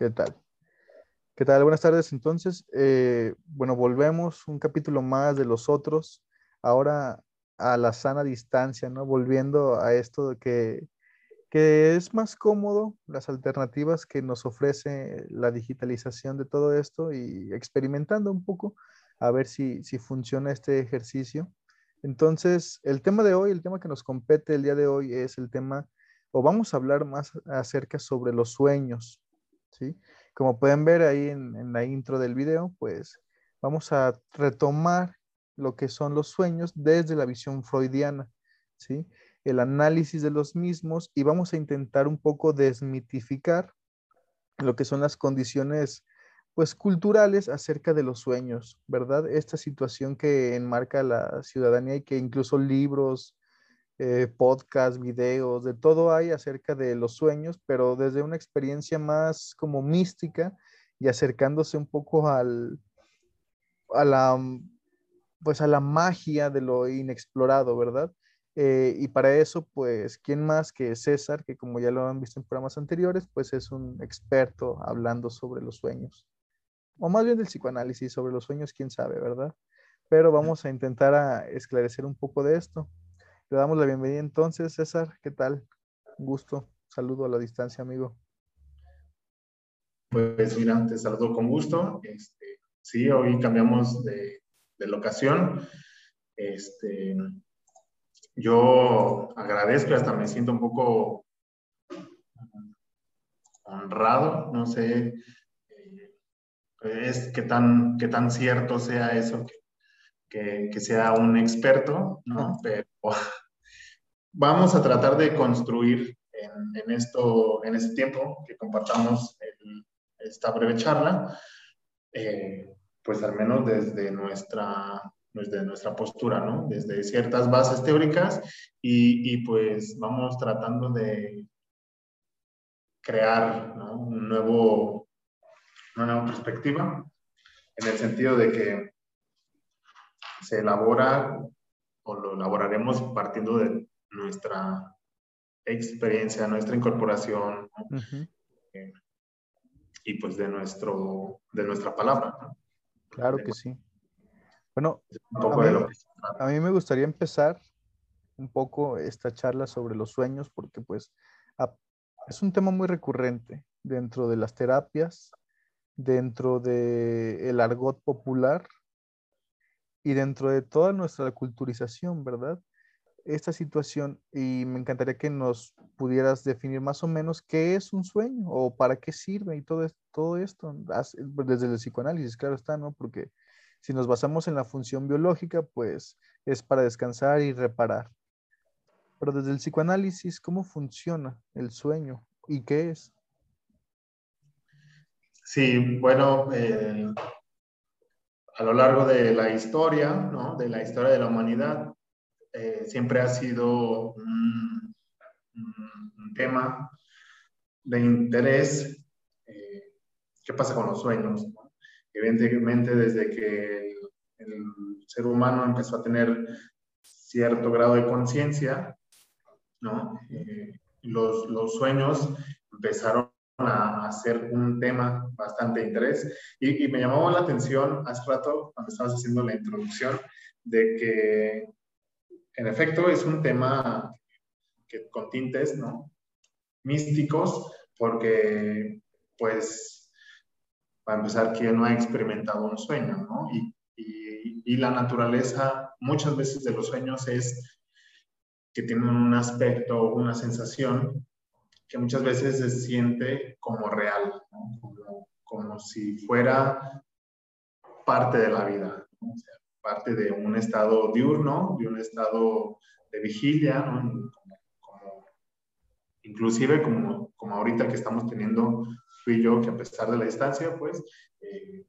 ¿Qué tal? ¿Qué tal? Buenas tardes. Entonces, eh, bueno, volvemos un capítulo más de los otros, ahora a la sana distancia, ¿no? Volviendo a esto de que, que es más cómodo las alternativas que nos ofrece la digitalización de todo esto y experimentando un poco a ver si, si funciona este ejercicio. Entonces, el tema de hoy, el tema que nos compete el día de hoy es el tema, o vamos a hablar más acerca sobre los sueños, ¿sí? Como pueden ver ahí en, la intro del video, pues vamos a retomar lo que son los sueños desde la visión freudiana, ¿sí? El análisis de los mismos y vamos a intentar un poco desmitificar lo que son las condiciones pues culturales acerca de los sueños, ¿verdad? Esta situación que enmarca la ciudadanía y que incluso libros, eh, podcasts, videos, de todo hay acerca de los sueños, pero desde una experiencia más como mística y acercándose un poco al, a la, pues a la magia de lo inexplorado, ¿verdad? Eh, y para eso, pues, ¿quién más que César, que como ya lo han visto en programas anteriores, pues es un experto hablando sobre los sueños, o más bien del psicoanálisis sobre los sueños, quién sabe, ¿verdad? Pero vamos a intentar a esclarecer un poco de esto. Le damos la bienvenida entonces, César. ¿Qué tal? Un gusto. Saludo a la distancia, amigo. Pues mira, te saludo con gusto. Este, sí, hoy cambiamos de, locación. Este, yo agradezco y hasta me siento un poco honrado, no sé eh, es qué tan, qué tan cierto sea eso que, que, sea un experto, ¿no? Pero vamos a tratar de construir en, en esto, en este tiempo que compartamos esta breve charla, eh, pues al menos desde nuestra, desde nuestra postura, ¿no? Desde ciertas bases teóricas y, y pues vamos tratando de crear ¿no? un nuevo, una nueva perspectiva en el sentido de que se elabora o lo elaboraremos partiendo de nuestra experiencia, nuestra incorporación eh, y pues de, nuestro, de nuestra palabra. Claro que sí. Bueno, a mí, me gustaría empezar un poco esta charla sobre los sueños porque pues es un tema muy recurrente dentro de las terapias, dentro del el argot popular y dentro de toda nuestra culturización, ¿verdad? Esta situación y me encantaría que nos pudieras definir más o menos qué es un sueño o para qué sirve y todo, todo esto, desde el psicoanálisis, claro está, ¿no? Porque si nos basamos en la función biológica, pues es para descansar y reparar. Pero desde el psicoanálisis, ¿cómo funciona el sueño y qué es? Sí, bueno, eh, a lo largo de la historia, ¿no? de la historia de la humanidad, eh, siempre ha sido un, tema de interés. Eh, ¿Qué pasa con los sueños? Evidentemente, desde que el, ser humano empezó a tener cierto grado de conciencia, ¿no? Eh, los, los sueños empezaron a hacer un tema bastante interés. Y, me llamó la atención hace rato, cuando estabas haciendo la introducción, de que en efecto es un tema que, con tintes ¿no? místicos, porque pues para empezar, ¿quién no ha experimentado un sueño? ¿no? Y, la naturaleza muchas veces de los sueños es que tienen un aspecto, una sensación que muchas veces se siente como real, como, si fuera parte de la vida, parte de un estado diurno, de un estado de vigilia, inclusive como, como ahorita que estamos teniendo tú y yo, que a pesar de la distancia, pues, eh,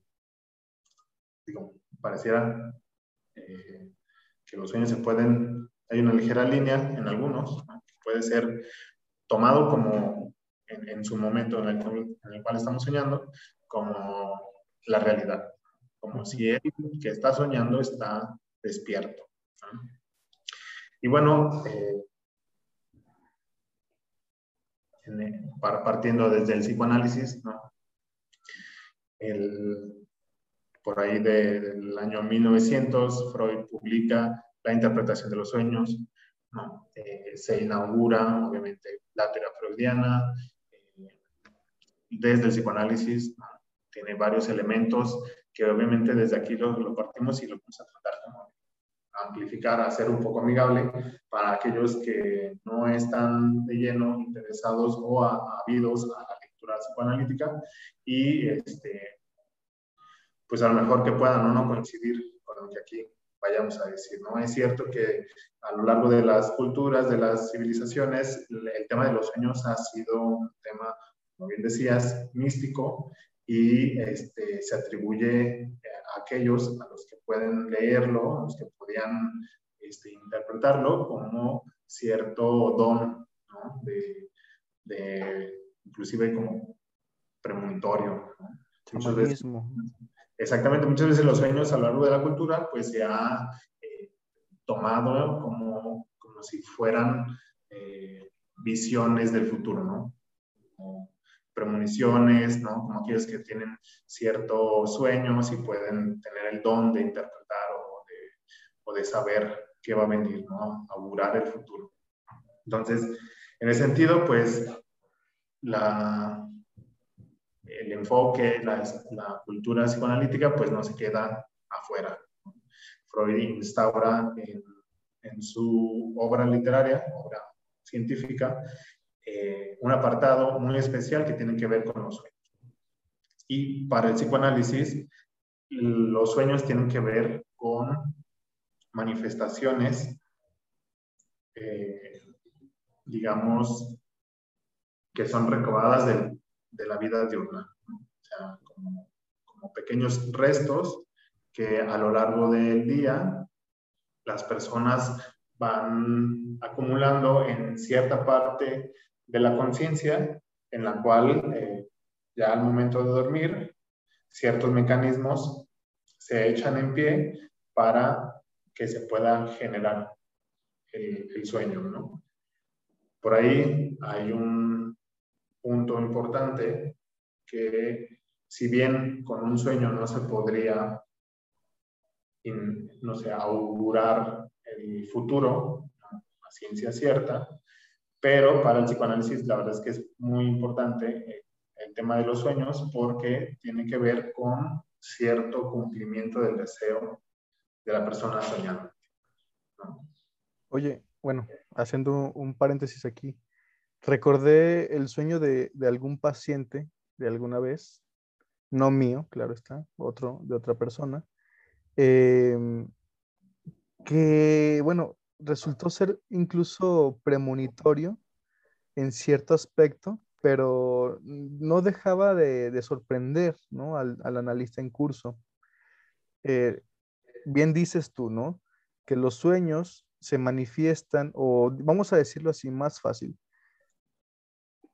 pareciera eh, que los sueños se pueden, hay una ligera línea en algunos, puede ser tomado como en, su momento en el, cual estamos soñando, como la realidad, como si él que está soñando está despierto. Y bueno, eh, partiendo desde el psicoanálisis, el, por ahí del año 1900, Freud publica la interpretación de los sueños, eh, se inaugura, obviamente, la teoría freudiana, eh, desde el psicoanálisis, tiene varios elementos que obviamente desde aquí lo, lo, partimos y lo vamos a tratar como amplificar, hacer un poco amigable para aquellos que no están de lleno interesados o habidos a la lectura psicoanalítica y este, pues a lo mejor que puedan o no coincidir con lo que aquí vayamos a decir, ¿no? Es cierto que a lo largo de las culturas, de las civilizaciones, el tema de los sueños ha sido un tema, como bien decías, místico y este, se atribuye a aquellos a los que pueden leerlo, a los que podían este, interpretarlo como cierto don, ¿no? de, de, inclusive como premonitorio. ¿no? Muchas veces, exactamente, muchas veces los sueños a lo largo de la cultura pues se ha eh, tomado como, como si fueran eh, visiones del futuro, ¿no? Premoniciones, ¿no? Como aquellos que tienen ciertos sueños y pueden tener el don de interpretar o de, o de saber qué va a venir, ¿no? Augurar el futuro. Entonces, en ese sentido, pues, la, el enfoque, la, la, cultura psicoanalítica, pues no se queda afuera. Freud instaura en, en su obra literaria, obra científica, eh, un apartado muy especial que tiene que ver con los sueños. Y para el psicoanálisis, los sueños tienen que ver con manifestaciones, eh, digamos, que son recobradas de, de la vida diurna, o sea, como, como pequeños restos que a lo largo del día las personas van acumulando en cierta parte de la conciencia en la cual eh, ya al momento de dormir ciertos mecanismos se echan en pie para que se pueda generar el, sueño, ¿no? Por ahí hay un punto importante que si bien con un sueño no se podría, no sé, augurar el futuro, la ciencia cierta, pero para el psicoanálisis la verdad es que es muy importante eh, el tema de los sueños porque tiene que ver con cierto cumplimiento del deseo de la persona soñando. Oye, bueno, haciendo un paréntesis aquí, recordé el sueño de, de, algún paciente de alguna vez, no mío, claro está, otro de otra persona, eh, que, bueno, resultó ser incluso premonitorio en cierto aspecto, pero no dejaba de, sorprender al, analista en curso. Eh, bien dices tú, ¿no? Que los sueños se manifiestan, o vamos a decirlo así más fácil,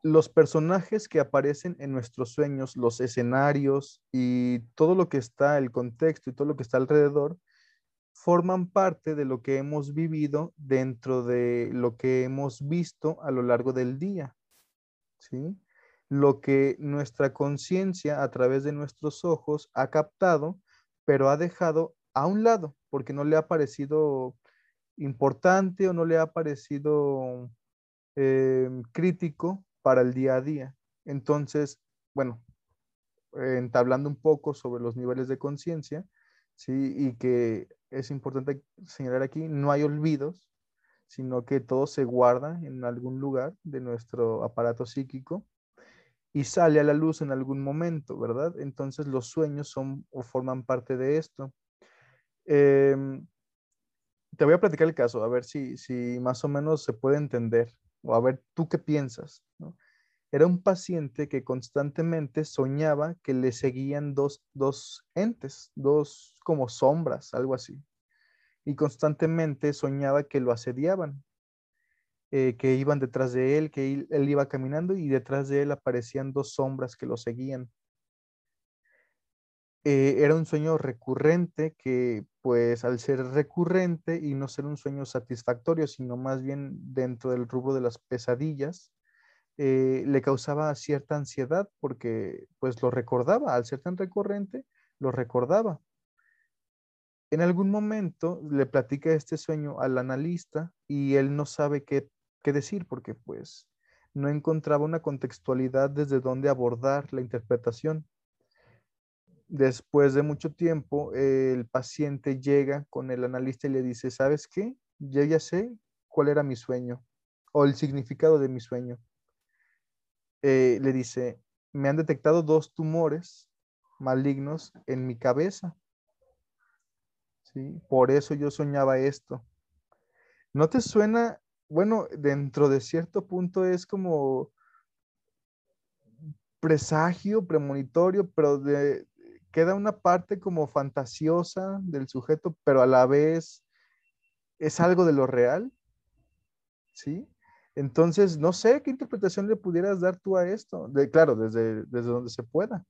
los personajes que aparecen en nuestros sueños, los escenarios y todo lo que está, el contexto y todo lo que está alrededor, forman parte de lo que hemos vivido dentro de lo que hemos visto a lo largo del día. ¿sí? Lo que nuestra conciencia a través de nuestros ojos ha captado, pero ha dejado a un lado porque no le ha parecido importante o no le ha parecido em, crítico para el día a día. Entonces, bueno, entablando un poco sobre los niveles de conciencia, ¿sí? Y que es importante señalar aquí, no hay olvidos, sino que todo se guarda en algún lugar de nuestro aparato psíquico y sale a la luz en algún momento, ¿verdad? Entonces los sueños son o forman parte de esto. Em, te voy a platicar el caso, a ver si, si más o menos se puede entender, o a ver tú qué piensas. Era un paciente que constantemente soñaba que le seguían dos, entes, dos como sombras, algo así. Y constantemente soñaba que lo asediaban, eh, que iban detrás de él, que él, iba caminando y detrás de él aparecían dos sombras que lo seguían. Eh, era un sueño recurrente que pues al ser recurrente y no ser un sueño satisfactorio, sino más bien dentro del rubro de las pesadillas, eh, le causaba cierta ansiedad porque pues lo recordaba, al ser tan recurrente, lo recordaba. En algún momento le platica este sueño al analista y él no sabe qué, qué decir porque pues no encontraba una contextualidad desde donde abordar la interpretación. Después de mucho tiempo, el paciente llega con el analista y le dice, ¿sabes qué? Yo ya sé cuál era mi sueño o el significado de mi sueño. Eh, le dice, me han detectado dos tumores malignos en mi cabeza. ¿Sí? Por eso yo soñaba esto. ¿No te suena, bueno, dentro de cierto punto es como presagio, premonitorio, pero queda una parte como fantasiosa del sujeto, pero a la vez es algo de lo real? ¿Sí? Entonces, no sé qué interpretación le pudieras dar tú a esto. Claro, desde, desde donde se pueda.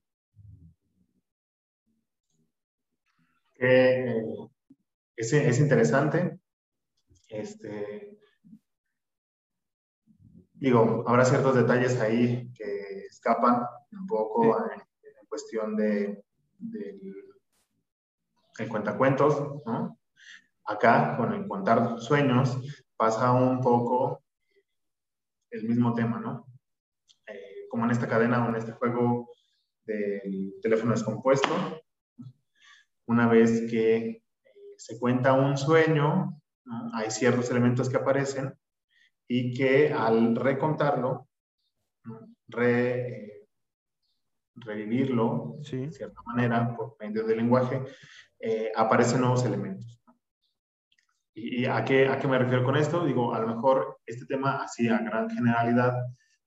Eh, es, interesante. Este, digo, habrá ciertos detalles ahí que escapan un poco en, cuestión de, del el cuentacuentos, ¿no? Acá, con el contar sueños, pasa un poco el mismo tema, ¿no? Eh, como en esta cadena o en este juego del teléfono descompuesto, una vez que eh, se cuenta un sueño, hay ciertos elementos que aparecen y que al recontarlo, eh, revivirlo de cierta manera por medio del lenguaje, aparecen nuevos elementos. ¿Y a qué, a qué me refiero con esto? Digo, a lo mejor este tema, así a gran generalidad,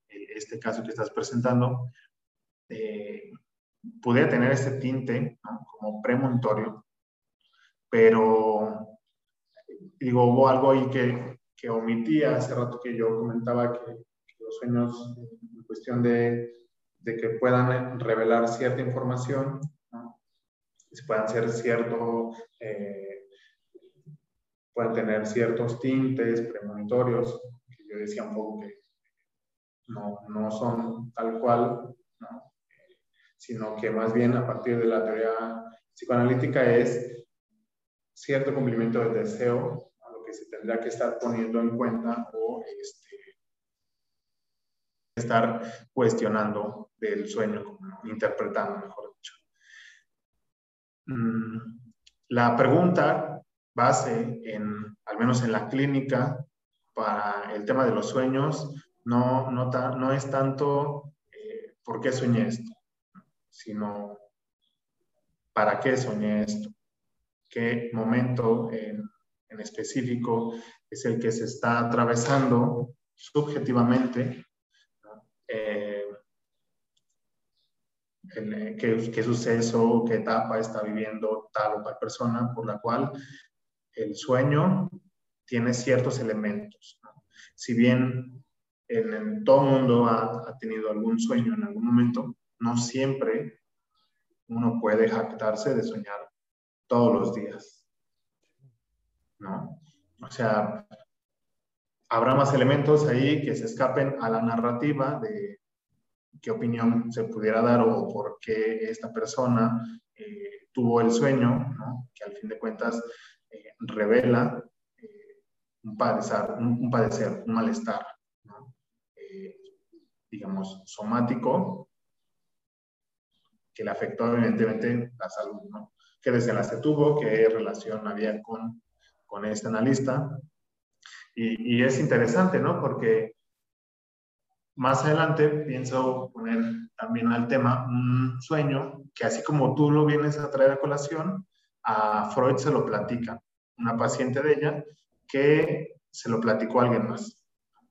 eh, este caso que estás presentando, eh, pudiera tener este tinte como premonitorio, pero digo, hubo algo ahí que, que omití hace rato que yo comentaba que, los sueños, en cuestión de, de, que puedan revelar cierta información, ¿no? puedan ser cierto... Eh, pueden tener ciertos tintes premonitorios, que yo decía un poco que no, no son tal cual, ¿no? Sino que más bien a partir de la teoría psicoanalítica es cierto cumplimiento del deseo, a lo que se tendrá que estar poniendo en cuenta o este, estar cuestionando del sueño, interpretando, mejor dicho. Mm, la pregunta base en, al menos en la clínica, para el tema de los sueños, no, no, no es tanto eh, por qué soñé esto, sino para qué soñé esto, qué momento en, en específico es el que se está atravesando subjetivamente qué, qué, suceso, qué etapa está viviendo tal o tal persona, por la cual el sueño tiene ciertos elementos. Si bien en, todo el mundo ha, ha, tenido algún sueño en algún momento, no siempre uno puede jactarse de soñar todos los días. ¿No? O sea, habrá más elementos ahí que se escapen a la narrativa de qué opinión se pudiera dar o por qué esta persona eh, tuvo el sueño, ¿no? que al fin de cuentas eh, revela eh, un, padecer, un, padecer, un malestar, digamos, somático, que le afectó evidentemente la salud, ¿no? qué desenlace tuvo, qué relación había con, con este analista. Y, y es interesante, ¿no? Porque más adelante pienso poner también al tema un sueño que así como tú lo vienes a traer a colación, a Freud se lo platica, una paciente de ella que se lo platicó a alguien más.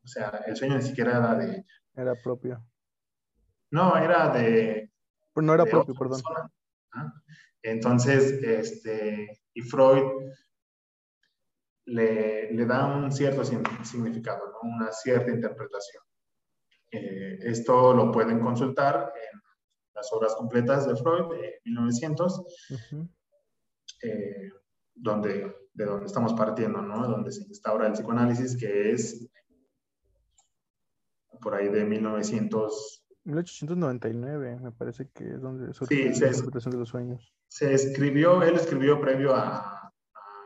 O sea, el sueño ni siquiera era de... Era propio. No, era de... No era propio, perdón. Entonces, este, y Freud le, le da un cierto significado, ¿no? una cierta interpretación. Eh, esto lo pueden consultar en las obras completas de Freud de 1900, eh, donde, de donde estamos partiendo, ¿no? donde se instaura el psicoanálisis, que es por ahí de 1900. 1899, me parece que es donde surge la interpretación de los sueños. Se escribió, él escribió previo a, a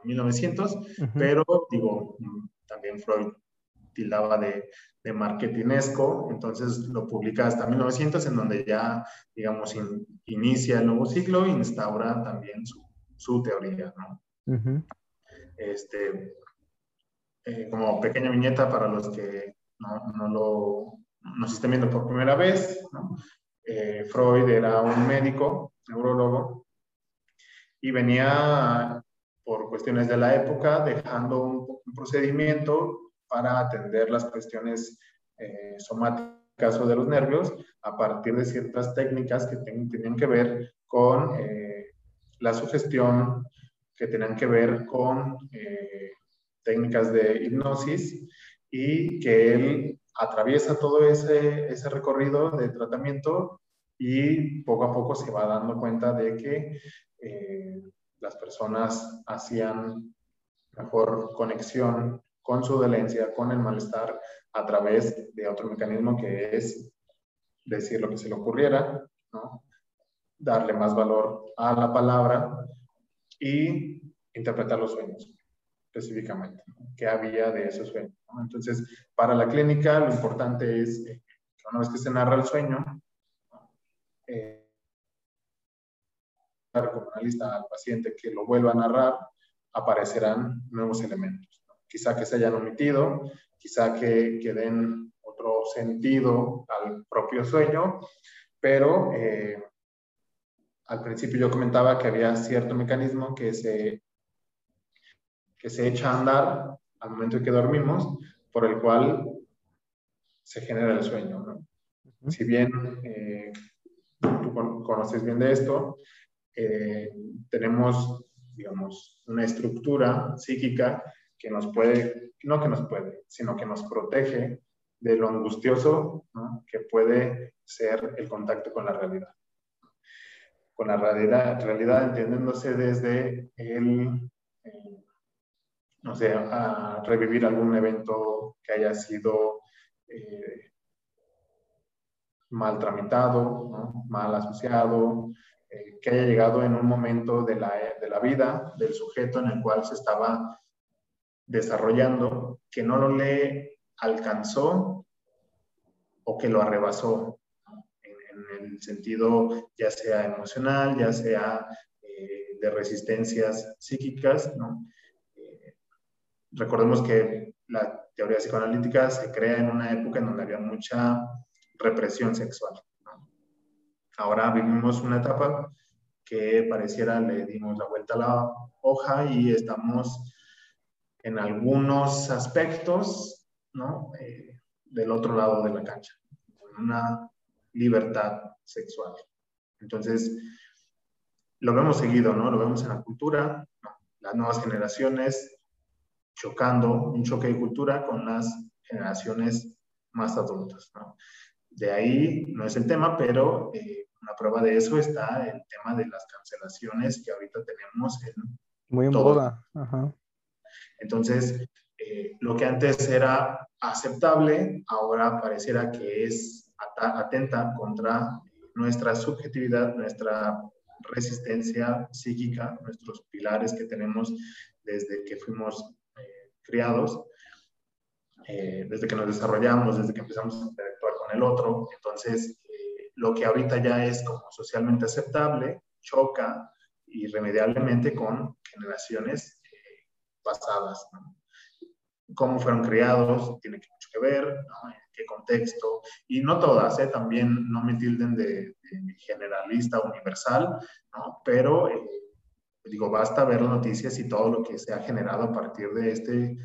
1900, pero digo, también Freud tildaba de, de marketinesco, entonces lo publica hasta 1900, en donde ya, digamos, inicia el nuevo ciclo e instaura también su, su teoría, ¿no? este, eh, como pequeña viñeta para los que no, no lo nos estén viendo por primera vez. Eh, Freud era un médico, neurólogo, y venía por cuestiones de la época dejando un, procedimiento para atender las cuestiones eh, somáticas o de los nervios a partir de ciertas técnicas que tenían que ver con eh, la sugestión, que tenían que ver con técnicas de hipnosis y que él atraviesa todo ese, ese recorrido de tratamiento y poco a poco se va dando cuenta de que las personas hacían mejor conexión con su dolencia, con el malestar, a través de otro mecanismo que es decir lo que se le ocurriera, darle más valor a la palabra y interpretar los sueños específicamente, qué había de esos sueños. Entonces, para la clínica lo importante es que una vez que se narra el sueño, eh, como analista al paciente que lo vuelva a narrar, aparecerán nuevos elementos quizá que se hayan omitido, quizá que, que den otro sentido al propio sueño, pero eh, al principio yo comentaba que había cierto mecanismo que se, que se echa a andar al momento en que dormimos, por el cual se genera el sueño. ¿no? Si bien eh, tú conoces bien de esto, eh, tenemos, digamos, una estructura psíquica que nos puede, no que nos puede, sino que nos protege de lo angustioso que puede ser el contacto con la realidad. Con la realidad, realidad entendiéndose desde el, no sé, a revivir algún evento que haya sido eh, mal tramitado, mal asociado, eh, que haya llegado en un momento de la, de la vida del sujeto en el cual se estaba desarrollando que no lo le alcanzó o que lo arrebasó en, el sentido ya sea emocional, ya sea eh, de resistencias psíquicas. ¿no? Recordemos que la teoría psicoanalítica se crea en una época en donde había mucha represión sexual. Ahora vivimos una etapa que pareciera le dimos la vuelta a la hoja y estamos en algunos aspectos, ¿no? Eh, del otro lado de la cancha, una libertad sexual. Entonces, lo vemos seguido, ¿no? Lo vemos en la cultura, las nuevas generaciones chocando, un choque de cultura con las generaciones más adultas, ¿no? De ahí no es el tema, pero eh, una prueba de eso está el tema de las cancelaciones que ahorita tenemos en... Muy en boda. Ajá. Entonces, eh, lo que antes era aceptable, ahora pareciera que es atenta contra nuestra subjetividad, nuestra resistencia psíquica, nuestros pilares que tenemos desde que fuimos criados, eh, desde que nos desarrollamos, desde que empezamos a interactuar con el otro. Entonces, lo que ahorita ya es como socialmente aceptable, choca irremediablemente con generaciones pasadas. Cómo fueron criados, tiene mucho que ver, ¿no? en qué contexto. Y no todas, ¿eh? también no me tilden de, generalista universal, ¿no? pero eh, digo, basta ver las noticias y todo lo que se ha generado a partir de este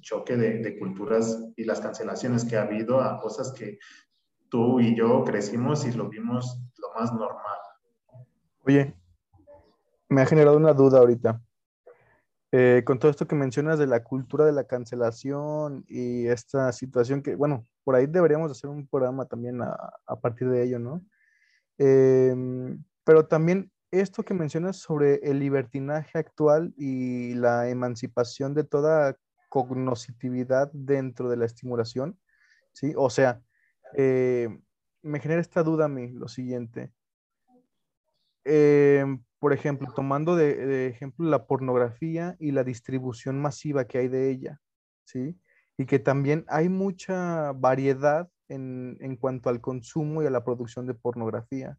choque de, de, culturas y las cancelaciones que ha habido a cosas que tú y yo crecimos y lo vimos lo más normal. Oye, me ha generado una duda ahorita. Eh, con todo esto que mencionas de la cultura de la cancelación y esta situación que, bueno, por ahí deberíamos hacer un programa también a, partir de ello, ¿no? Em, pero también esto que mencionas sobre el libertinaje actual y la emancipación de toda cognoscitividad dentro de la estimulación, ¿sí? O sea, eh, me genera esta duda a mí, lo siguiente. Eh, por ejemplo, tomando de, ejemplo la pornografía y la distribución masiva que hay de ella, ¿sí? Y que también hay mucha variedad en, en cuanto al consumo y a la producción de pornografía.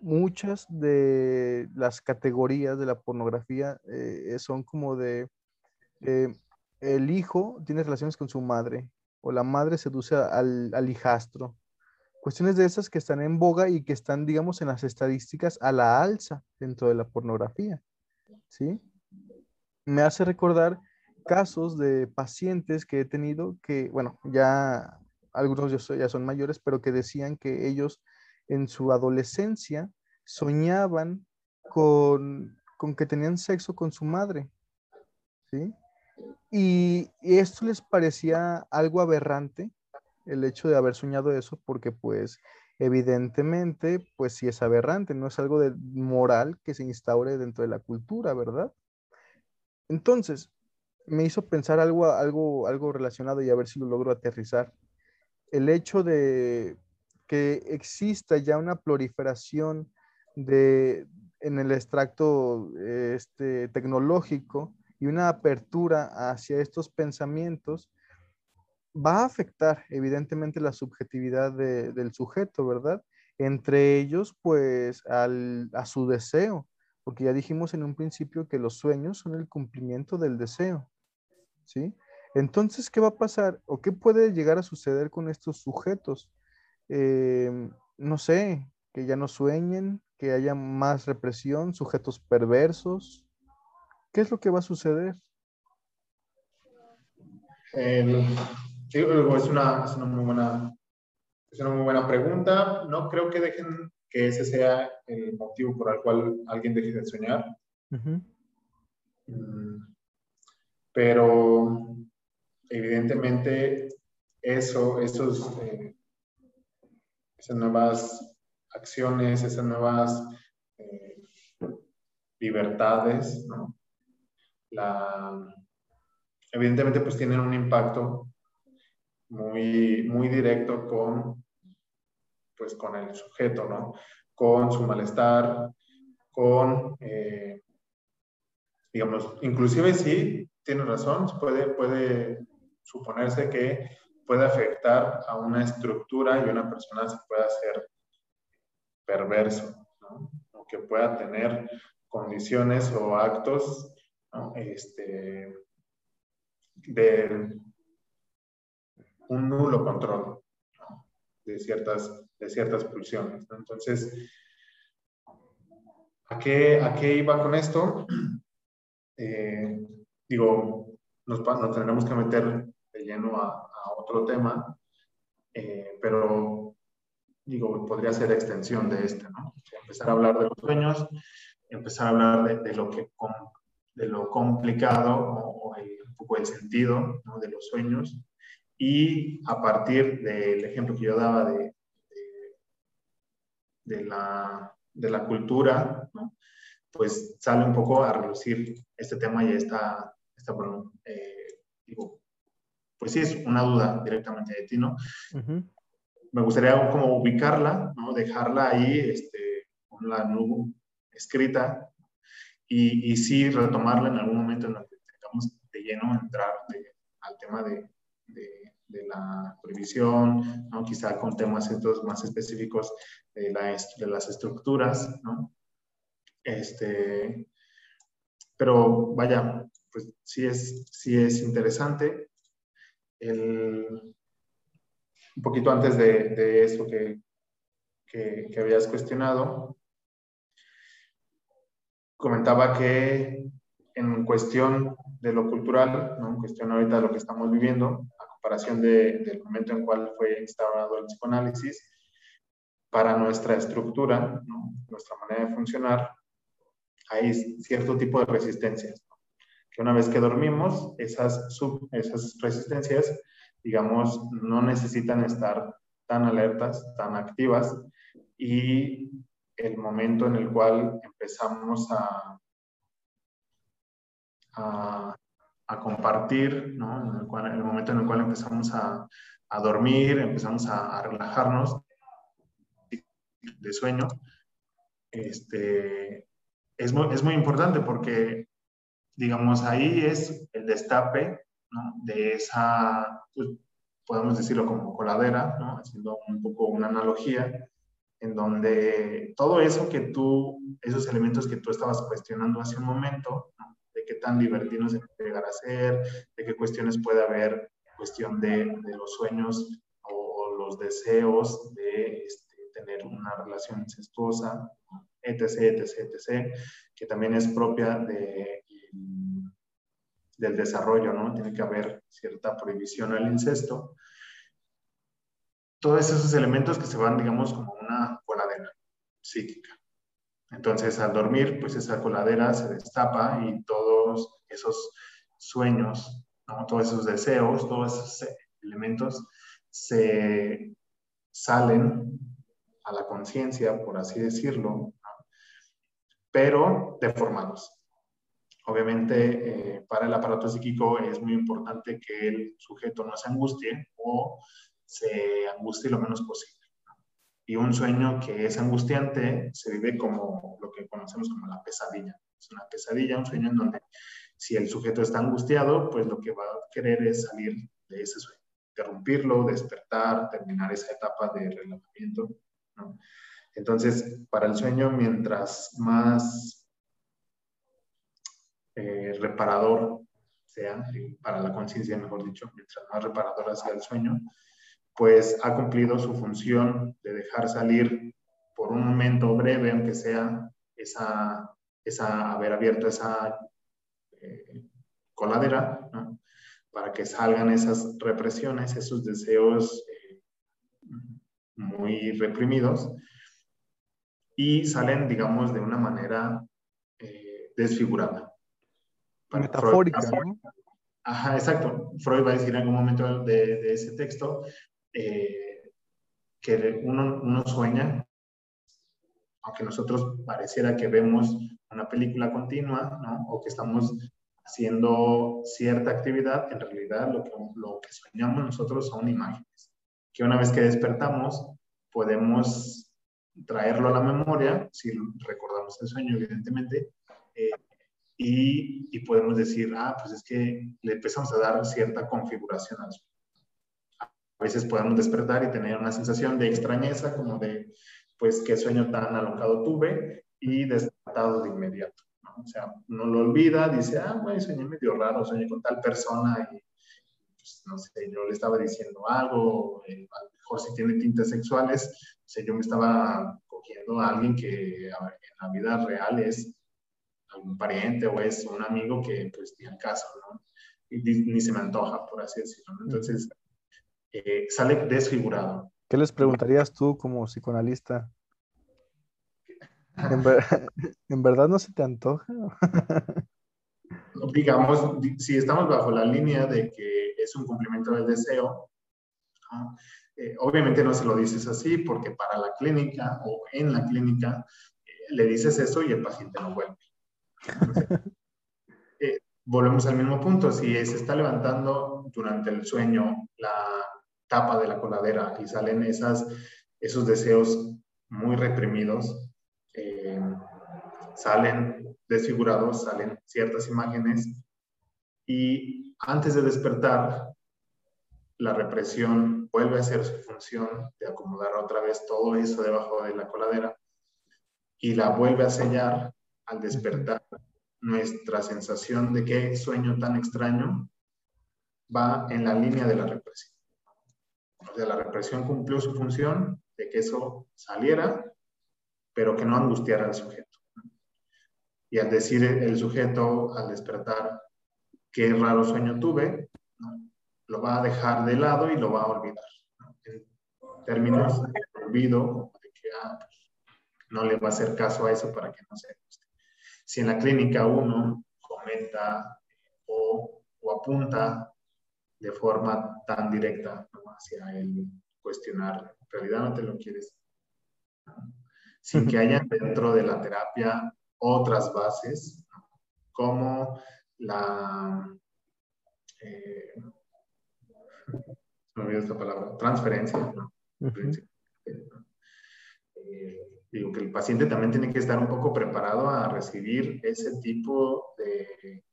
Muchas de las categorías de la pornografía eh, son como de el hijo tiene relaciones con su madre o la madre seduce al, al hijastro. Cuestiones de esas que están en boga y que están, digamos, en las estadísticas a la alza dentro de la pornografía. ¿Sí? Me hace recordar casos de pacientes que he tenido que, bueno, ya algunos ya son mayores, pero que decían que ellos en su adolescencia soñaban con, con que tenían sexo con su madre. ¿Sí? Y, esto les parecía algo aberrante, el hecho de haber soñado eso, porque pues evidentemente, pues sí es aberrante, no es algo de moral que se instaure dentro de la cultura, ¿verdad? Entonces, me hizo pensar algo, algo, algo relacionado y a ver si lo logro aterrizar. El hecho de que exista ya una proliferación de, en el extracto este, tecnológico y una apertura hacia estos pensamientos va a afectar evidentemente la subjetividad del sujeto, ¿verdad? Entre ellos, pues, a su deseo, porque ya dijimos en un principio que los sueños son el cumplimiento del deseo, ¿sí? Entonces, ¿qué va a pasar o qué puede llegar a suceder con estos sujetos? Eh, no sé, que ya no sueñen, que haya más represión, sujetos perversos, ¿Qué es lo que va a suceder? sí, es una, es una, muy buena, es una muy buena pregunta. No creo que dejen que ese sea el motivo por el cual alguien deje de soñar. Mm, pero evidentemente eso, esos, eh, esas nuevas acciones, esas nuevas eh, libertades, ¿no? evidentemente pues tienen un impacto muy, muy directo con, pues, con el sujeto, ¿no? Con su malestar, con, eh, digamos, inclusive sí, tiene razón, puede, puede suponerse que puede afectar a una estructura y una persona se pueda hacer perverso. O que pueda tener condiciones o actos este, de un nulo control de, ciertas, de ciertas pulsiones. Entonces, ¿a qué, ¿a qué iba con esto? Eh, digo, nos, nos, tendremos que meter de lleno a, otro tema, eh, pero digo, podría ser extensión de este, ¿no? Empezar a hablar de los sueños, empezar a hablar de, de lo que de lo complicado o, un poco el sentido de los sueños. Y a partir del ejemplo que yo daba de, de, la, de la, cultura, pues sale un poco a reducir este tema y esta, esta eh, digo, pues sí es una duda directamente de ti, ¿no? Me gustaría como ubicarla, ¿no? Dejarla ahí, este, con la nube escrita y, y sí retomarla en algún momento en el que tengamos de lleno entrar al tema de, de, la previsión, ¿no? quizá con temas estos más específicos de, la, de las estructuras, ¿no? Este, pero vaya, pues sí es, sí es interesante. El, un poquito antes de, eso que, que, que habías cuestionado, comentaba que en cuestión de lo cultural, ¿no? en cuestión ahorita de lo que estamos viviendo, a comparación de, del momento en cual fue instaurado el psicoanálisis, para nuestra estructura, nuestra manera de funcionar, hay cierto tipo de resistencias. Que una vez que dormimos, esas, sub, esas resistencias, digamos, no necesitan estar tan alertas, tan activas, y el momento en el cual empezamos a, a, compartir, ¿no? en el, cual, el, momento en el cual empezamos a, a dormir, empezamos a, a relajarnos de sueño, este, es, muy, es muy importante porque, digamos, ahí es el destape ¿no? de esa, pues, podemos decirlo como coladera, ¿no? haciendo un poco una analogía, en donde todo eso que tú, esos elementos que tú estabas cuestionando hace un momento, de qué tan divertido se puede llegar a ser, de qué cuestiones puede haber, cuestión de, de los sueños o, los deseos de este, tener una relación incestuosa, etc., etc., etc., que también es propia de, del desarrollo, ¿no? Tiene que haber cierta prohibición al incesto. Todos esos elementos que se van, digamos, como una coladera psíquica. Entonces, al dormir, pues esa coladera se destapa y todos esos sueños, ¿no? todos esos deseos, todos esos elementos se salen a la conciencia, por así decirlo, pero deformados. Obviamente, eh, para el aparato psíquico es muy importante que el sujeto no se angustie o se angustie lo menos posible. Y un sueño que es angustiante se vive como lo que conocemos como la pesadilla. Es una pesadilla, un sueño en donde si el sujeto está angustiado, pues lo que va a querer es salir de ese sueño, interrumpirlo, despertar, terminar esa etapa de relajamiento entonces, para el sueño, mientras más eh, reparador sea, para la conciencia, mejor dicho, mientras más reparador sea el sueño, pues ha cumplido su función de dejar salir por un momento breve, aunque sea, esa, esa haber abierto esa eh, coladera, para que salgan esas represiones, esos deseos muy reprimidos y salen, digamos, de una manera eh, desfigurada. Metafórica, Ajá, exacto. Freud va a decir en algún momento de, ese texto eh, que uno, uno sueña, aunque nosotros pareciera que vemos una película continua, ¿no? O que estamos haciendo cierta actividad, en realidad lo que, lo que soñamos nosotros son imágenes que una vez que despertamos podemos traerlo a la memoria, si recordamos el sueño, evidentemente, eh, y, y, podemos decir, ah, pues es que le empezamos a dar cierta configuración al sueño. A veces podemos despertar y tener una sensación de extrañeza, como de, pues, qué sueño tan alocado tuve, y despertado de inmediato. ¿no? O sea, no lo olvida, dice, ah, bueno, soñé medio raro, soñé con tal persona y pues, no sé, yo le estaba diciendo algo, eh, a lo mejor si tiene tintes sexuales, o sea, yo me estaba cogiendo a alguien que en la vida real es algún pariente o es un amigo que pues tiene caso, ¿no? Y ni, se me antoja, por así decirlo. Entonces, eh, sale desfigurado. ¿Qué les preguntarías tú como psicoanalista? ¿En, ¿En verdad no se te antoja? digamos, si estamos bajo la línea de que es un cumplimiento del deseo, eh, obviamente no se lo dices así porque para la clínica o en la clínica eh, le dices eso y el paciente no vuelve. Eh, volvemos al mismo punto, si se está levantando durante el sueño la tapa de la coladera y salen esas, esos deseos muy reprimidos, salen desfigurados, salen ciertas imágenes y antes de despertar, la represión vuelve a hacer su función de acomodar otra vez todo eso debajo de la coladera y la vuelve a sellar al despertar. Nuestra sensación de qué sueño tan extraño va en la línea de la represión. O sea, la represión cumplió su función de que eso saliera, pero que no angustiara al sujeto. Y al decir el sujeto, al despertar, qué raro sueño tuve, lo va a dejar de lado y lo va a olvidar. En términos de olvido, de que ah, pues, no le va a hacer caso a eso para que no se guste. Si en la clínica uno comenta o, o apunta de forma tan directa hacia el cuestionar, en realidad no te lo quieres, sin que haya dentro de la terapia otras bases, como la... Eh, no olvido esta palabra, transferencia, eh, digo que el paciente también tiene que estar un poco preparado a recibir ese tipo de,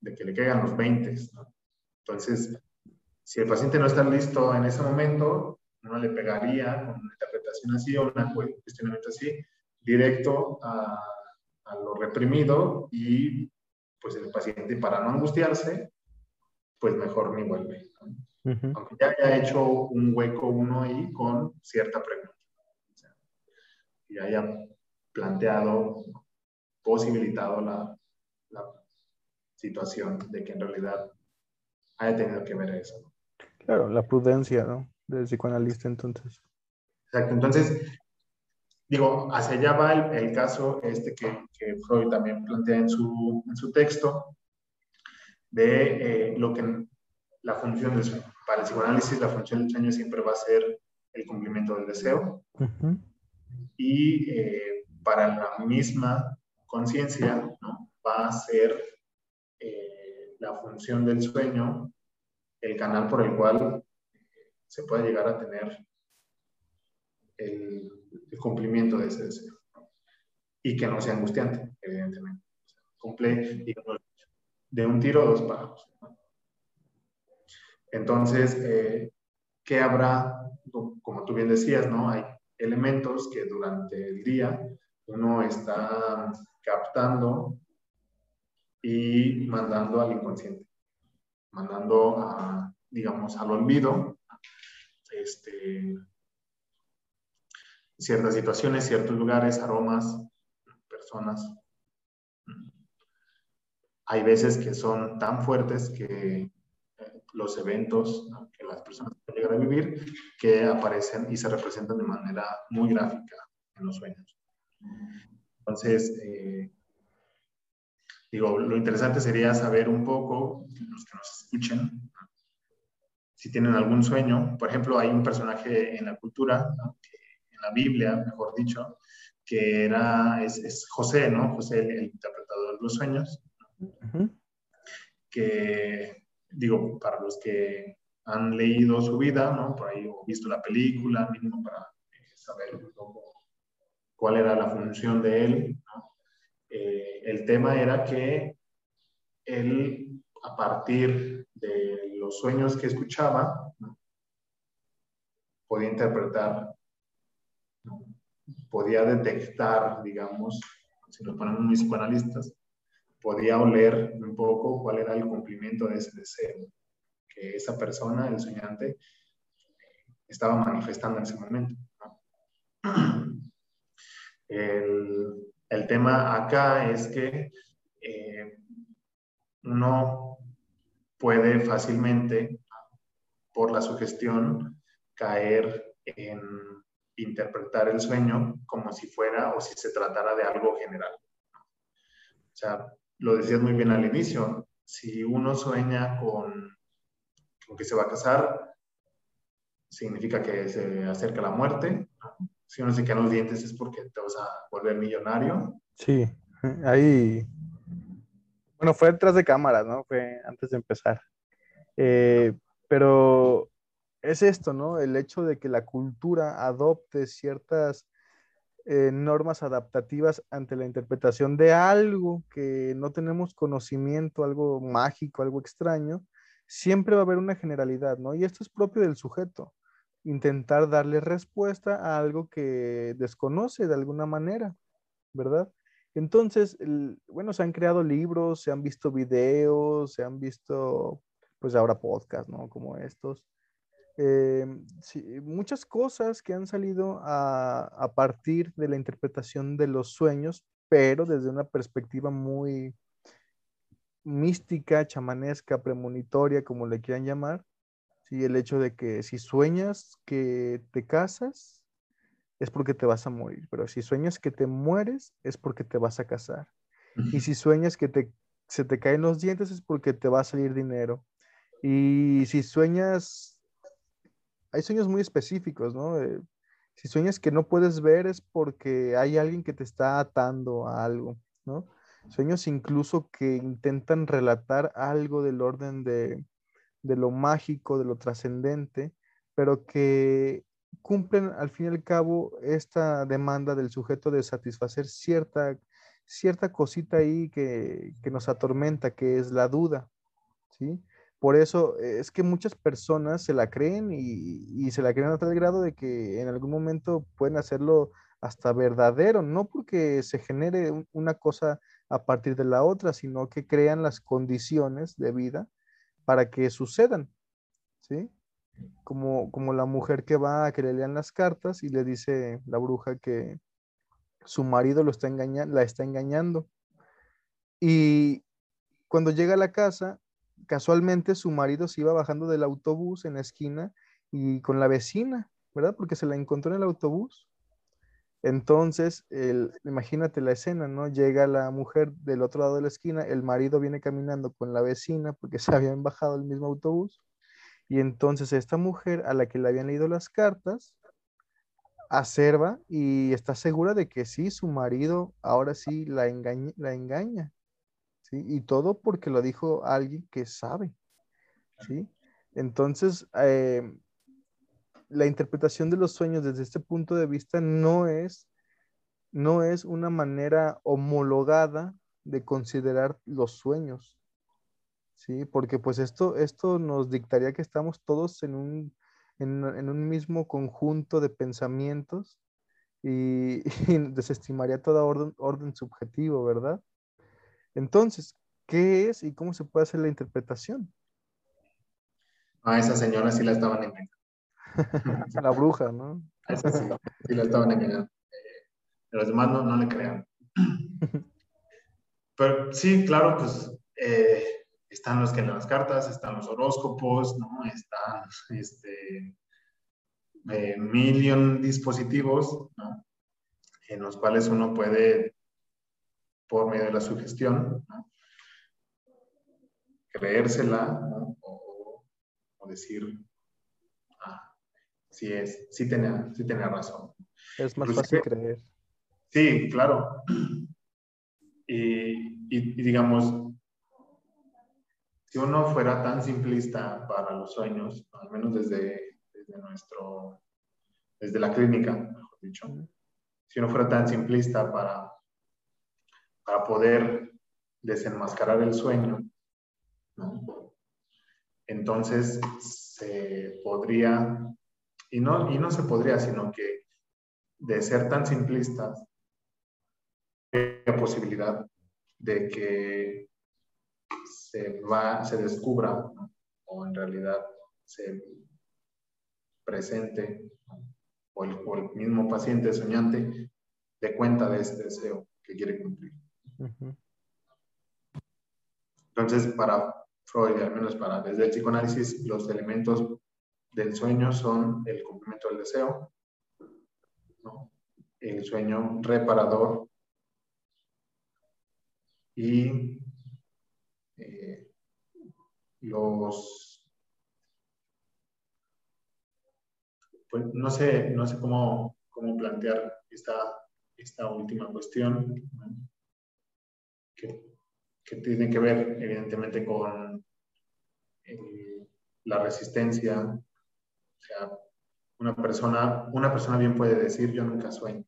de que le caigan los 20. Entonces, si el paciente no está listo en ese momento, uno le pegaría con una interpretación así o un cuestionamiento así, directo a, a lo reprimido y pues el paciente para no angustiarse, pues mejor ni vuelve. Aunque ya haya hecho un hueco uno ahí con cierta pregunta. Y haya planteado, posibilitado la, la, situación de que en realidad haya tenido que ver eso. Claro, la prudencia, ¿no? Del psicoanalista entonces. Exacto, entonces digo, hacia allá va el, caso este que, que, Freud también plantea en su, en su texto, de eh, lo que la función del. Para el psicoanálisis, la función del sueño siempre va a ser el cumplimiento del deseo. Y eh, para la misma conciencia, ¿no? va a ser eh, la función del sueño el canal por el cual se puede llegar a tener el, cumplimiento de ese deseo. Y que no sea angustiante, evidentemente. cumple de un tiro dos pájaros. Entonces, eh, ¿qué habrá? Como tú bien decías, ¿no? Hay elementos que durante el día uno está captando y mandando al inconsciente, mandando a, digamos, al olvido, este, ciertas situaciones, ciertos lugares, aromas, personas. Hay veces que son tan fuertes que los eventos que las personas pueden llegar a vivir que aparecen y se representan de manera muy gráfica en los sueños. Entonces, eh, digo, lo interesante sería saber un poco, los que nos escuchen, si tienen algún sueño. Por ejemplo, hay un personaje en la cultura que la Biblia, mejor dicho, que era, es, José, ¿no? José, el, interpretador de los sueños, que, digo, para los que han leído su vida, ¿no? Por ahí, o visto la película, mínimo para eh, saber cuál era la función de él, ¿no? Eh, el tema era que él, a partir de los sueños que escuchaba, podía interpretar podía detectar, digamos, si nos ponemos muy psicoanalistas, podía oler un poco cuál era el cumplimiento de ese deseo que esa persona, el soñante, estaba manifestando en ese momento. El, el, tema acá es que eh, uno puede fácilmente, por la sugestión, caer en interpretar el sueño como si fuera o si se tratara de algo general. O sea, lo decías muy bien al inicio, si uno sueña con, que se va a casar, significa que se acerca la muerte. Si uno se queda los dientes es porque te vas a volver millonario. Sí, ahí... Bueno, fue detrás de cámaras, ¿no? Fue antes de empezar. Eh, pero es esto, ¿no? El hecho de que la cultura adopte ciertas eh, normas adaptativas ante la interpretación de algo que no tenemos conocimiento, algo mágico, algo extraño, siempre va a haber una generalidad, ¿no? Y esto es propio del sujeto, intentar darle respuesta a algo que desconoce de alguna manera, ¿verdad? Entonces, bueno, se han creado libros, se han visto videos, se han visto, pues ahora podcasts, ¿no? Como estos, eh, muchas cosas que han salido a, partir de la interpretación de los sueños, pero desde una perspectiva muy mística, chamanesca, premonitoria, como le quieran llamar. Sí, el hecho de que si sueñas que te casas, es porque te vas a morir, pero si sueñas que te mueres, es porque te vas a casar. Y si sueñas que te, se te caen los dientes, es porque te va a salir dinero. Y si sueñas hay sueños muy específicos, ¿no? Eh, si sueñas que no puedes ver es porque hay alguien que te está atando a algo, ¿no? Sueños incluso que intentan relatar algo del orden de, de lo mágico, de lo trascendente, pero que cumplen al fin y al cabo esta demanda del sujeto de satisfacer cierta, cierta cosita ahí que, que nos atormenta, que es la duda, ¿sí? Por eso es que muchas personas se la creen y, se la creen a tal grado de que en algún momento pueden hacerlo hasta verdadero, no porque se genere una cosa a partir de la otra, sino que crean las condiciones de vida para que sucedan, ¿sí? Como, como la mujer que va a que le lean las cartas y le dice la bruja que su marido lo está engañando, la está engañando. Y cuando llega a la casa, casualmente su marido se iba bajando del autobús en la esquina y con la vecina, ¿verdad? Porque se la encontró en el autobús. Entonces, el, imagínate la escena, ¿no? Llega la mujer del otro lado de la esquina, el marido viene caminando con la vecina porque se habían bajado el mismo autobús. Y entonces esta mujer a la que le habían leído las cartas, acerba y está segura de que sí, su marido ahora sí la engaña. La engaña. Y todo porque lo dijo alguien que sabe, ¿sí? Entonces, eh, la interpretación de los sueños desde este punto de vista no es, no es una manera homologada de considerar los sueños, ¿sí? Porque pues esto, esto nos dictaría que estamos todos en un, en, un mismo conjunto de pensamientos y, y desestimaría toda orden, orden subjetivo, ¿verdad? Entonces, ¿qué es y cómo se puede hacer la interpretación? A esa señora sí la estaban engañando. la bruja, ¿no? A esa sí, sí la estaban engañando. Eh, los demás no, no le crean. Pero sí, claro, pues eh, están los que en las cartas, están los horóscopos, ¿no? Están este, eh, million dispositivos, ¿no? En los cuales uno puede por medio de la sugestión, creérsela o, decir, ah, sí es, sí tenía, sí tenía razón. Es más fácil creer. Sí, claro. Y, y, digamos, si uno fuera tan simplista para los sueños, al menos desde, desde nuestro, desde la clínica, mejor dicho, si uno fuera tan simplista para para poder desenmascarar el sueño, entonces se podría, y no, y no se podría, sino que de ser tan simplistas, la posibilidad de que se, va, se descubra o en realidad se presente o el, el mismo paciente soñante de cuenta de este deseo que quiere cumplir. Entonces, para Freud, al menos para desde el psicoanálisis, los elementos del sueño son el cumplimiento del deseo, el sueño reparador y eh, los pues no sé no sé cómo, cómo plantear esta, esta última cuestión que, tiene que ver evidentemente con eh, la resistencia. O sea, una persona, una persona bien puede decir yo nunca sueño.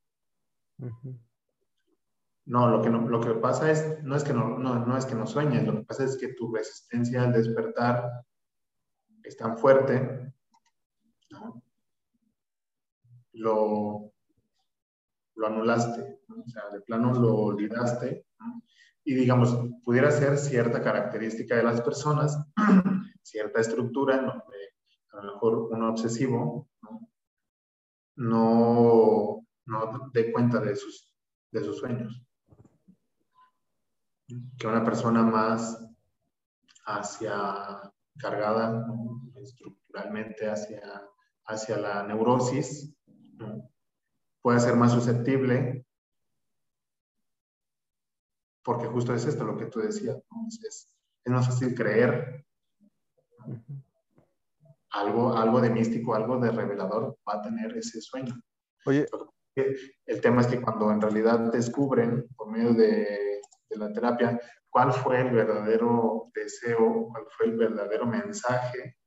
No, lo que, no, lo que pasa es, no es que no, no, no, es que no sueñes, lo que pasa es que tu resistencia al despertar es tan fuerte, ¿no? lo, lo anulaste, o sea, de plano lo olvidaste, ¿no? Y digamos, pudiera ser cierta característica de las personas, cierta estructura, ¿no? a lo mejor un obsesivo, ¿no? no, dé cuenta de sus, de sus sueños. Que una persona más hacia cargada estructuralmente hacia, hacia la neurosis, puede ser más susceptible porque justo es esto lo que tú decías, es, más fácil creer algo, algo de místico, algo de revelador va a tener ese sueño. Oye. El tema es que cuando en realidad descubren por medio de, de la terapia, cuál fue el verdadero deseo, cuál fue el verdadero mensaje,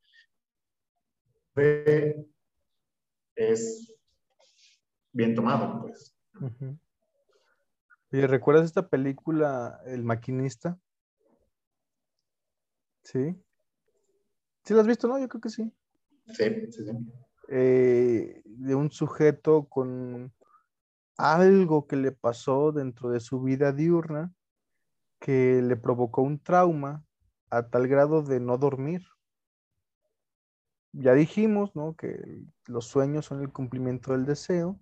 es bien tomado, pues. ¿Y recuerdas esta película, El Maquinista? Sí. ¿Sí la has visto, no? Yo creo que sí. Sí, sí, sí. Eh, de un sujeto con algo que le pasó dentro de su vida diurna que le provocó un trauma a tal grado de no dormir. Ya dijimos, ¿no? Que los sueños son el cumplimiento del deseo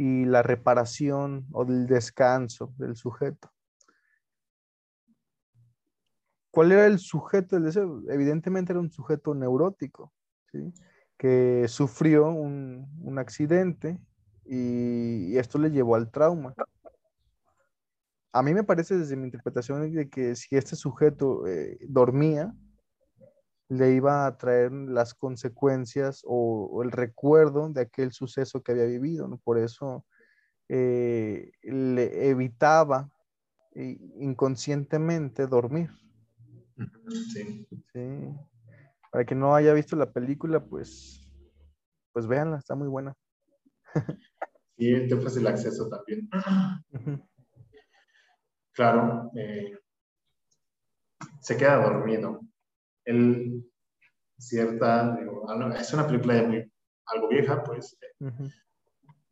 y la reparación o del descanso del sujeto. ¿Cuál era el sujeto del deseo? Evidentemente era un sujeto neurótico, que sufrió un, accidente y, esto le llevó al trauma. A mí me parece desde mi interpretación de que si este sujeto eh, dormía, le iba a traer las consecuencias o, el recuerdo de aquel suceso que había vivido. ¿no? Por eso eh, le evitaba eh, inconscientemente dormir. Sí. sí. Para quien no haya visto la película, pues, pues véanla, está muy buena. Sí, te ofrece el acceso también. Claro, eh, se queda dormido él cierta, es una película muy, algo vieja, pues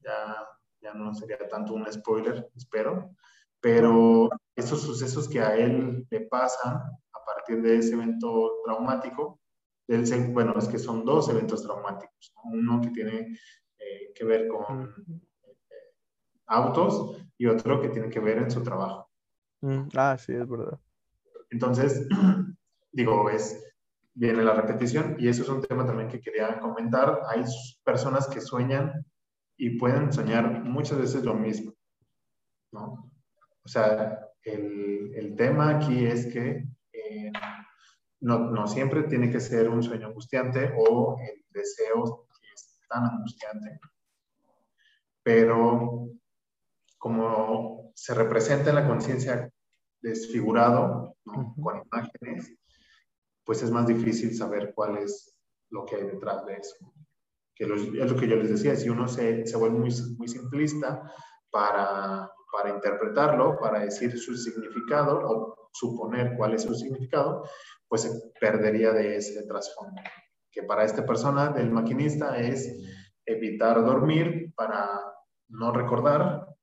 ya, ya no sería tanto un spoiler, espero, pero esos sucesos que a él le pasan a partir de ese evento traumático, él bueno, es que son dos eventos traumáticos, uno que tiene eh, que ver con eh, autos y otro que tiene que ver en su trabajo. Ah, sí, es verdad. Entonces, digo, es, viene la repetición y eso es un tema también que quería comentar. Hay personas que sueñan y pueden soñar muchas veces lo mismo, ¿no? O sea, el, el tema aquí es que eh, no, no, siempre tiene que ser un sueño angustiante o el deseo que es tan angustiante, pero como se representa en la conciencia desfigurado, ¿no? con imágenes, pues es más difícil saber cuál es lo que hay detrás de eso. Que es lo que yo les decía, si uno se, se vuelve muy, muy simplista para, para interpretarlo, para decir su significado o suponer cuál es su significado, pues se perdería de ese trasfondo. Que para esta persona, del maquinista, es evitar dormir para no recordar,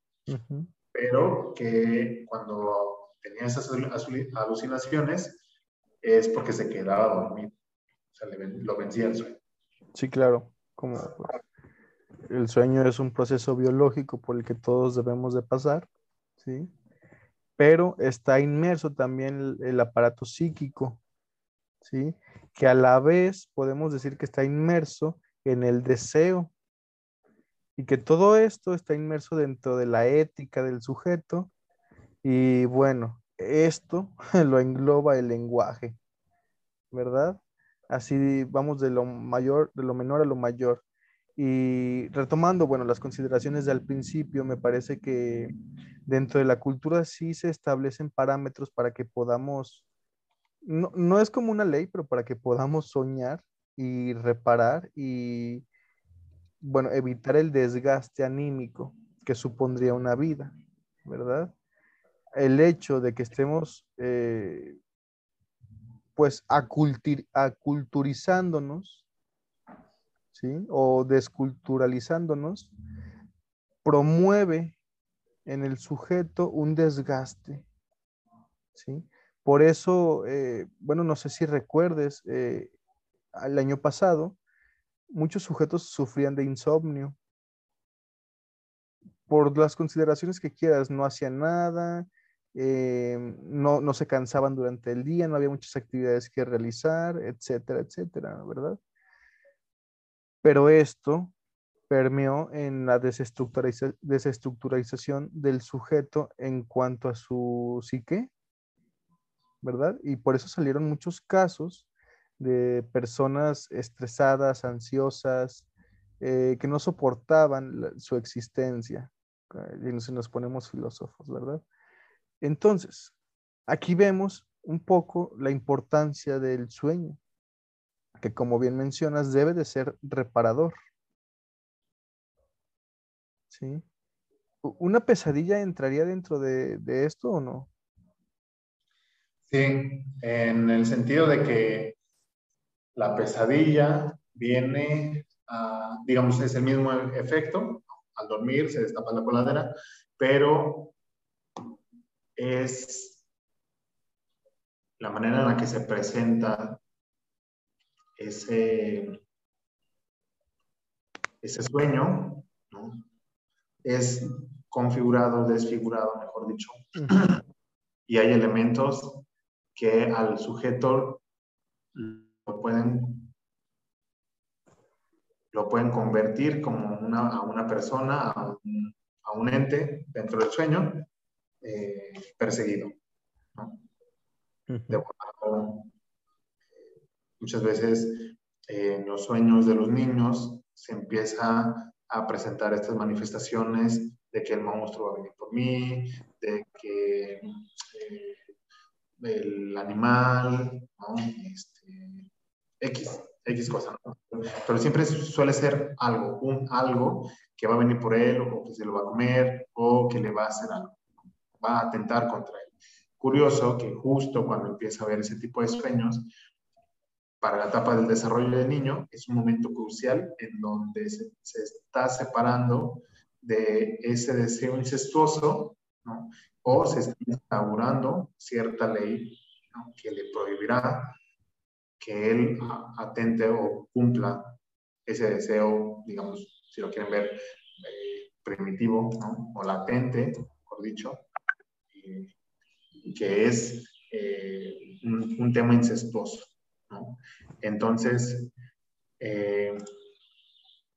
pero que cuando tenía esas alucinaciones, es porque se quedaba dormido. O sea, lo vencía el sueño. Sí, claro. Como el sueño es un proceso biológico por el que todos debemos de pasar, ¿sí? Pero está inmerso también el, aparato psíquico, ¿sí? Que a la vez podemos decir que está inmerso en el deseo y que todo esto está inmerso dentro de la ética del sujeto y bueno, esto lo engloba el lenguaje, ¿verdad? Así vamos de lo mayor, de lo menor a lo mayor. Y retomando, bueno, las consideraciones del principio, me parece que dentro de la cultura sí se establecen parámetros para que podamos, no, no es como una ley, pero para que podamos soñar y reparar y, bueno, evitar el desgaste anímico que supondría una vida, ¿verdad? El hecho de que estemos eh, pues aculturizándonos, ¿sí? O desculturalizándonos, promueve en el sujeto un desgaste, ¿sí? Por eso, eh, bueno, no sé si recuerdes, eh, el año pasado, muchos sujetos sufrían de insomnio. Por las consideraciones que quieras, no hacían nada, eh, no, no, se cansaban durante el día, no había muchas actividades que realizar, etcétera, etcétera, ¿verdad? Pero esto permeó en la desestructuralización del sujeto en cuanto a su psique, ¿verdad? Y por eso salieron muchos casos de personas estresadas, ansiosas, eh, que no soportaban su existencia. Y nos ponemos filósofos, ¿verdad? Entonces, aquí vemos un poco la importancia del sueño, que como bien mencionas, debe de ser reparador. ¿Sí? ¿Una pesadilla entraría dentro de, esto o no? Sí, en el sentido de que la pesadilla viene digamos, es el mismo efecto, al dormir se destapa la coladera, pero es la manera en la que se presenta ese, ese sueño, es configurado, desfigurado, mejor dicho, y hay elementos que al sujeto lo pueden, lo pueden convertir como una, a una persona, a un, ente dentro del sueño eh, perseguido. muchas veces eh, en los sueños de los niños se empieza a presentar estas manifestaciones de que el monstruo va a venir por mí, de que eh, el animal, ¿no? Este, X, X cosa, ¿no? Pero siempre suele ser algo, un algo que va a venir por él o que se lo va a comer o que le va a hacer algo, va a atentar contra él. Curioso que justo cuando empieza a ver ese tipo de sueños, para la etapa del desarrollo del niño, es un momento crucial en donde se, está separando de ese deseo incestuoso, ¿no? o se está instaurando cierta ley que le prohibirá que él atente o cumpla ese deseo, digamos, si lo quieren ver, eh, primitivo o latente, por dicho, que es eh, un, tema incestuoso. Entonces, eh,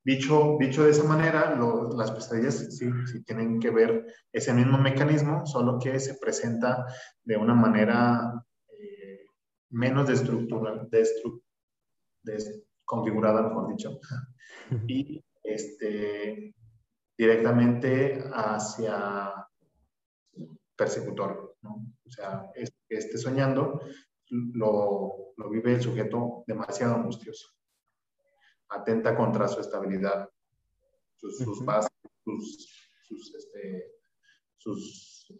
Dicho, dicho de esa manera, las pesadillas sí, sí, tienen que ver ese mismo mecanismo, solo que se presenta de una manera eh, menos destructural, configurada, mejor dicho, y este, directamente hacia persecutor. ¿no? O sea, este soñando lo, lo vive el sujeto demasiado angustioso atenta contra su estabilidad, sus, bases, este, sus,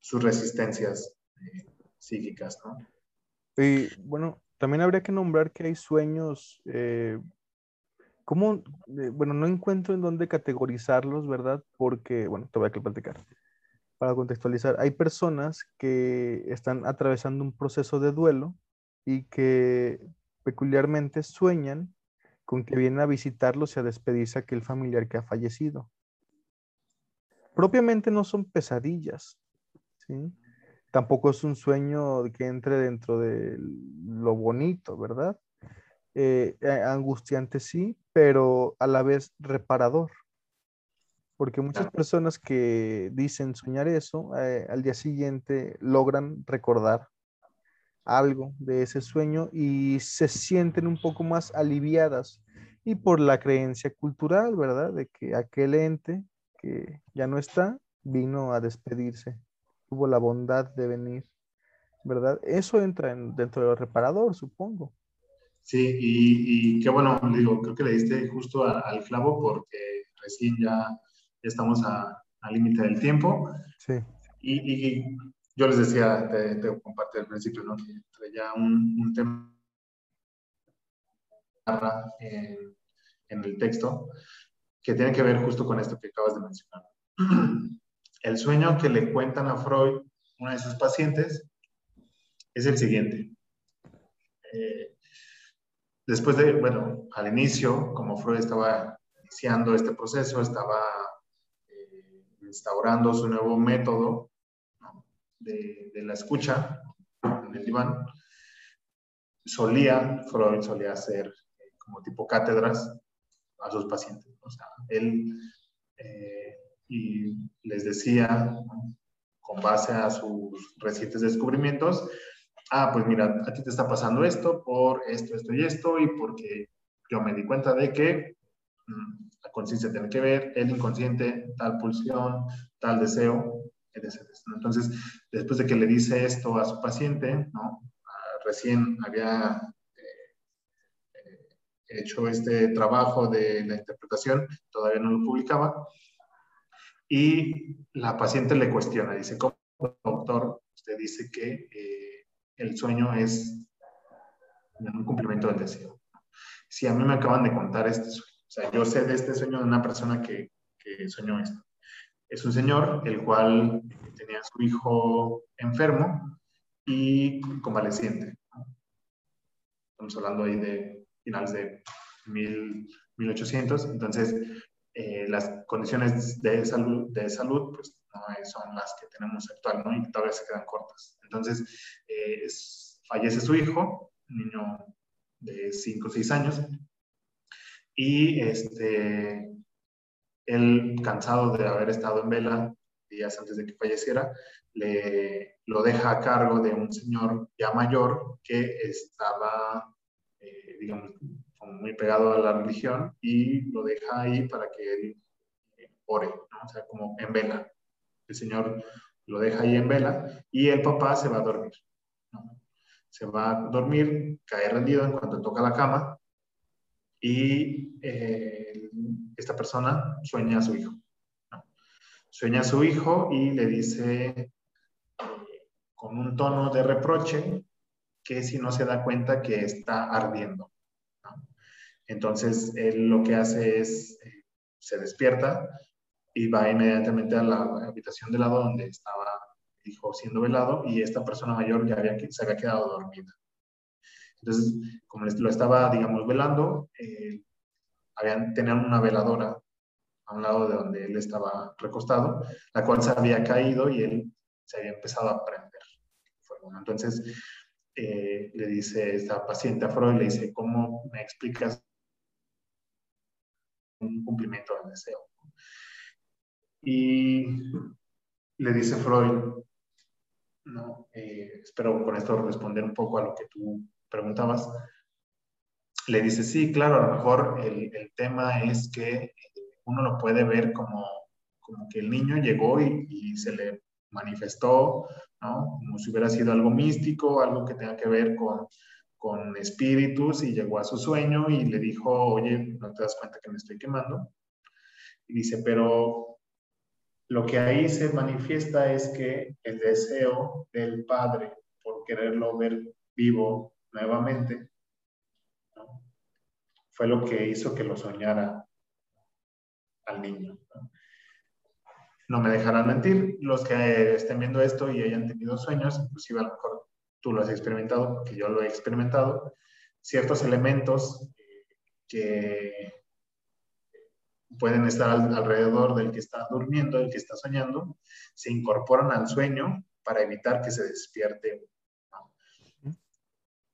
sus, resistencias eh, psíquicas, ¿no? Y bueno, también habría que nombrar que hay sueños, eh, ¿cómo? Eh, bueno, no encuentro en dónde categorizarlos, ¿verdad? Porque, bueno, te voy a platicar. Para contextualizar, hay personas que están atravesando un proceso de duelo y que peculiarmente sueñan con que vienen a visitarlos y a despedirse aquel familiar que ha fallecido. Propiamente no son pesadillas, ¿sí? Tampoco es un sueño que entre dentro de lo bonito, ¿verdad? Eh, angustiante sí, pero a la vez reparador. Porque muchas personas que dicen soñar eso, eh, al día siguiente logran recordar algo de ese sueño y se sienten un poco más aliviadas y por la creencia cultural, ¿verdad? De que aquel ente que ya no está vino a despedirse, tuvo la bondad de venir, ¿verdad? Eso entra dentro de lo reparador, supongo. Sí, y, qué bueno, digo, creo que le diste justo al clavo porque recién ya, estamos al límite del tiempo. Sí. Y, yo les decía, te, te compartí al principio, ¿no? Que traía un, un tema en, en el texto que tiene que ver justo con esto que acabas de mencionar. El sueño que le cuentan a Freud, una de sus pacientes, es el siguiente. Eh, después de, bueno, al inicio, como Freud estaba iniciando este proceso, estaba instaurando su nuevo método de, la escucha en el diván, solía, Freud solía hacer como tipo cátedras a sus pacientes. O sea, él eh, y les decía, con base a sus recientes descubrimientos, ah, pues mira, a ti te está pasando esto por esto, esto y esto, y porque yo me di cuenta de que mm, conciencia tiene que ver, el inconsciente, tal pulsión, tal deseo, Entonces, después de que le dice esto a su paciente, ¿no? Ah, recién había eh, hecho este trabajo de la interpretación, todavía no lo publicaba, y la paciente le cuestiona, dice, ¿cómo, doctor, usted dice que eh, el sueño es un cumplimiento del deseo? Si a mí me acaban de contar este sueño, sea, yo sé de este sueño de una persona que, soñó esto. Es un señor el cual tenía su hijo enfermo y convaleciente. Estamos hablando ahí de finales de 1800. Entonces, eh, las condiciones de salud, de salud pues no son las que tenemos actual, ¿no? Y todavía se quedan cortas. Entonces, eh, fallece su hijo, un niño de 5 o 6 años, y este, él, cansado de haber estado en vela días antes de que falleciera, le, lo deja a cargo de un señor ya mayor que estaba, eh, digamos, muy pegado a la religión y lo deja ahí para que él eh, ore, ¿no? o sea, como en vela. El Señor lo deja ahí en vela y el papá se va a dormir. Se va a dormir, cae rendido en cuanto toca la cama y eh, esta persona sueña a su hijo. Sueña a su hijo y le dice eh, con un tono de reproche que si no se da cuenta que está ardiendo. Entonces, él lo que hace es, eh, se despierta y va inmediatamente a la habitación de lado donde estaba el hijo siendo velado y esta persona mayor ya había, se había quedado dormida. Entonces, como lo estaba, digamos, velando, eh, tenían una veladora a un lado de donde él estaba recostado, la cual se había caído y él se había empezado a prender. Entonces, eh, le dice esta paciente a Freud, le dice, ¿cómo me explicas un cumplimiento del deseo. Y le dice Freud, no, eh, espero con esto responder un poco a lo que tú preguntabas. Le dice, sí, claro, a lo mejor el, el tema es que uno lo puede ver como, como que el niño llegó y, y se le manifestó, ¿no? Como si hubiera sido algo místico, algo que tenga que ver con, con espíritus y llegó a su sueño y le dijo, oye, ¿no te das cuenta que me estoy quemando? Y dice, pero lo que ahí se manifiesta es que el deseo del padre por quererlo ver vivo nuevamente fue lo que hizo que lo soñara al niño. ¿no? me dejarán mentir, los que estén viendo esto y hayan tenido sueños, inclusive a lo mejor tú lo has experimentado, porque yo lo he experimentado, ciertos elementos eh, que pueden estar alrededor del que está durmiendo, del que está soñando, se incorporan al sueño para evitar que se despierte.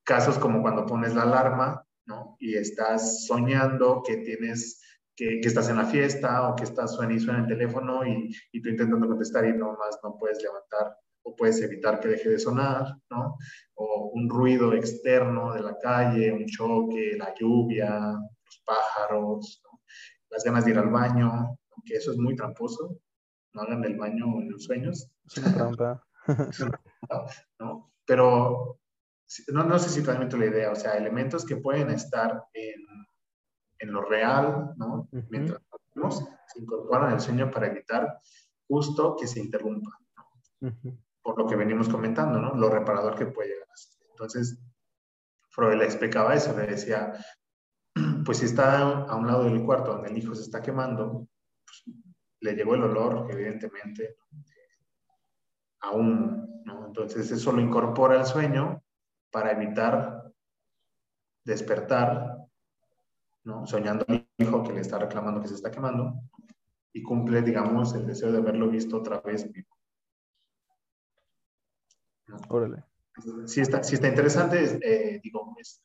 Casos como cuando pones la alarma ¿no? y estás soñando que tienes que, que, estás en la fiesta o que estás suena y suena el teléfono y, y tú intentando contestar y no más no puedes levantar o puedes evitar que deje de sonar, ¿no? O un ruido externo de la calle, un choque, la lluvia, los pájaros, ¿no? las ganas de ir al baño, aunque eso es muy tramposo, no hagan el baño en los sueños. Es una trampa. ¿no? Pero no, no sé si realmente la idea, o sea, elementos que pueden estar en, en lo real, ¿no? Uh -huh. Mientras dormimos, se incorporan al sueño para evitar justo que se interrumpa. ¿no? Uh -huh por lo que venimos comentando, ¿no? Lo reparador que puede llegar a ser. Entonces, Freud le explicaba eso, le decía, pues si está a un lado del cuarto donde el hijo se está quemando, pues, le llegó el olor, evidentemente, a humo, ¿no? Entonces eso lo incorpora al sueño para evitar despertar, ¿no? Soñando al hijo que le está reclamando que se está quemando y cumple, digamos, el deseo de haberlo visto otra vez vivo. Órale. Si está, si está interesante, eh, digo, pues,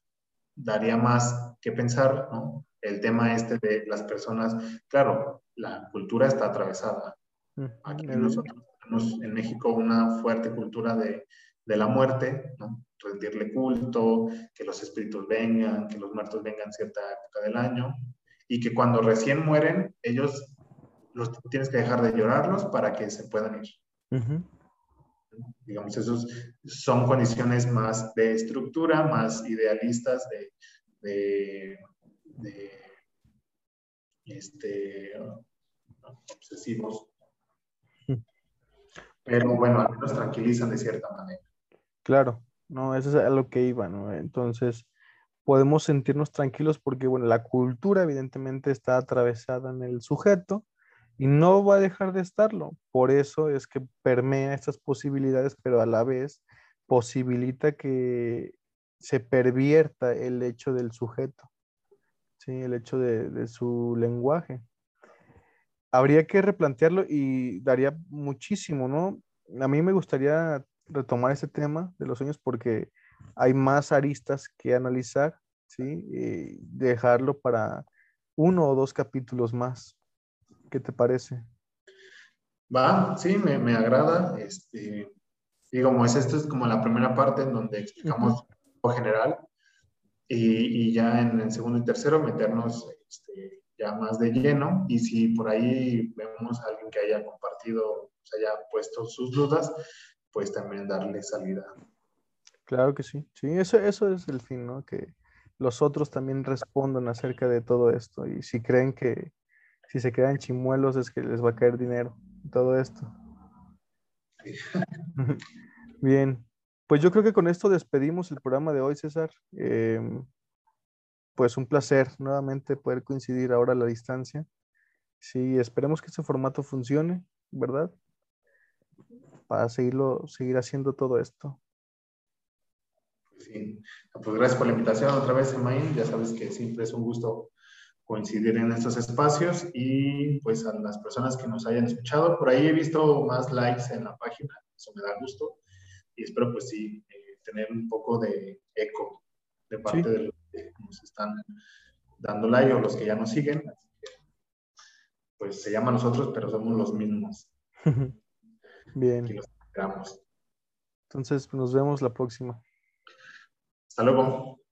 daría más que pensar, ¿no? El tema este de las personas, claro, la cultura está atravesada. Aquí nosotros tenemos en México una fuerte cultura de, de la muerte, ¿no? rendirle culto, que los espíritus vengan, que los muertos vengan cierta época del año, y que cuando recién mueren, ellos los tienes que dejar de llorarlos para que se puedan ir. Digamos, esos son condiciones más de estructura, más idealistas de, de, este, obsesivos. Pero bueno, al menos tranquilizan de cierta manera. Claro, no, eso es a lo que iba, ¿no? Entonces, podemos sentirnos tranquilos porque, bueno, la cultura evidentemente está atravesada en el sujeto y no va a dejar de estarlo. Por eso es que permea estas posibilidades, pero a la vez posibilita que se pervierta el hecho del sujeto, ¿sí? el hecho de, de su lenguaje. Habría que replantearlo y daría muchísimo, ¿no? A mí me gustaría retomar ese tema de los sueños porque hay más aristas que analizar, ¿sí? Y dejarlo para uno o dos capítulos más. ¿Qué te parece? Va, sí, me, me agrada. Este, digamos, pues, esta es como la primera parte en donde explicamos lo general y, y, ya en el segundo y tercero meternos este, ya más de lleno y si por ahí vemos a alguien que haya compartido, se haya puesto sus dudas, pues también darle salida. Claro que sí, sí, eso, eso es el fin, ¿no? Que los otros también respondan acerca de todo esto y si creen que si se quedan chimuelos es que les va a caer dinero, todo esto. Bien, pues yo creo que con esto despedimos el programa de hoy, César. Em, pues un placer nuevamente poder coincidir ahora a la distancia. Sí, esperemos que este formato funcione, ¿verdad? Para seguirlo, seguir haciendo todo esto. Sí, pues gracias por la invitación otra vez, Emaín. Ya sabes que siempre es un gusto coincidir en estos espacios y pues a las personas que nos hayan escuchado. Por ahí he visto más likes en la página, eso me da gusto y espero pues sí eh, tener un poco de eco de parte de los que nos están dando like o los que ya nos siguen. pues se llama nosotros, pero somos los mismos. Bien. Esperamos. Entonces nos vemos la próxima. Hasta luego.